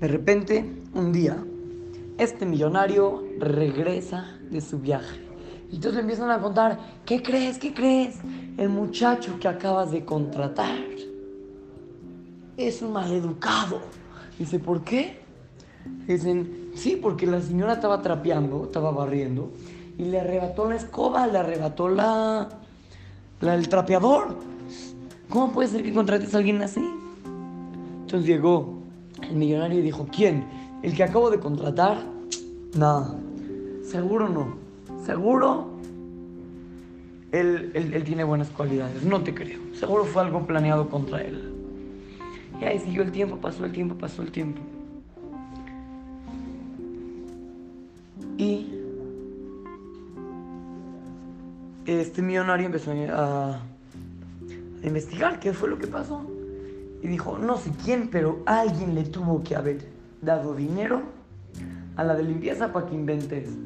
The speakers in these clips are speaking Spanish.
De repente, un día, este millonario regresa de su viaje. Y entonces le empiezan a contar, ¿qué crees? ¿Qué crees? El muchacho que acabas de contratar es un maleducado. Dice, ¿por qué? Dicen, sí, porque la señora estaba trapeando, estaba barriendo, y le arrebató la escoba, le arrebató la, la el trapeador. ¿Cómo puede ser que contrates a alguien así? Entonces llegó el millonario dijo, ¿quién? ¿El que acabo de contratar? Nada. Seguro no. Seguro él, él, tiene buenas cualidades. No te creo. Seguro fue algo planeado contra él. Y ahí siguió el tiempo, pasó el tiempo, pasó el tiempo. Y este millonario empezó a, a investigar qué fue lo que pasó. Y dijo, no sé quién, pero alguien le tuvo que haber dado dinero a la de limpieza para que invente eso.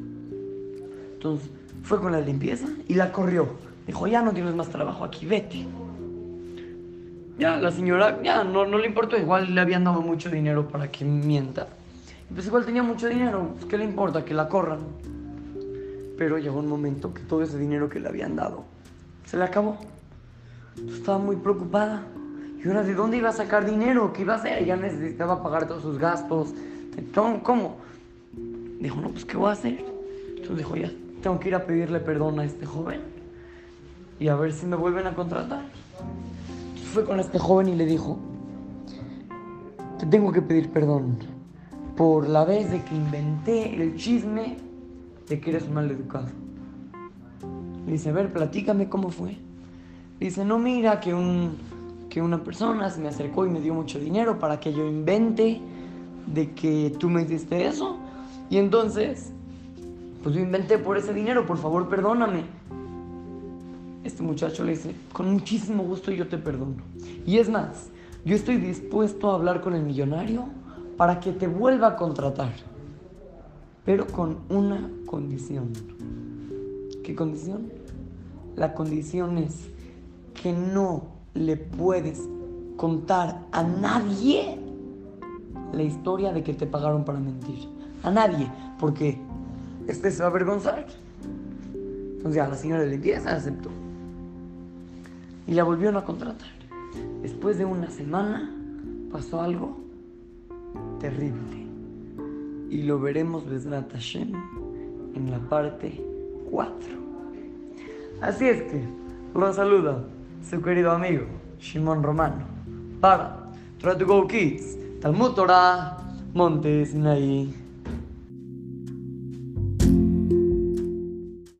Entonces fue con la limpieza y la corrió. Dijo, ya no tienes más trabajo aquí, vete. Ya, la señora, ya, no, no le importó, igual le habían dado mucho dinero para que mienta. Pues igual tenía mucho dinero, pues, ¿qué le importa? Que la corran. Pero llegó un momento que todo ese dinero que le habían dado se le acabó. estaba muy preocupada. ¿Y ahora de dónde iba a sacar dinero? ¿Qué iba a hacer? Ya necesitaba pagar todos sus gastos. ¿Cómo? Dijo, no, pues ¿qué voy a hacer? Entonces dijo, ya, tengo que ir a pedirle perdón a este joven y a ver si me vuelven a contratar. Entonces fue con este joven y le dijo, te tengo que pedir perdón por la vez de que inventé el chisme de que eres mal educado. Dice, a ver, platícame cómo fue. dice, no, mira que un que una persona se me acercó y me dio mucho dinero para que yo invente de que tú me diste eso. Y entonces, pues yo inventé por ese dinero, por favor perdóname. Este muchacho le dice, con muchísimo gusto yo te perdono. Y es más, yo estoy dispuesto a hablar con el millonario para que te vuelva a contratar. Pero con una condición. ¿Qué condición? La condición es que no le puedes contar a nadie la historia de que te pagaron para mentir. A nadie, porque este se va a avergonzar. Entonces la señora de limpieza aceptó. Y la volvieron a contratar. Después de una semana pasó algo terrible. Y lo veremos, Besrat Hashem, en la parte 4. Así es que, lo saluda su querido amigo Shimon Romano para Try to Go Kids, Talmud Torah, Sinai.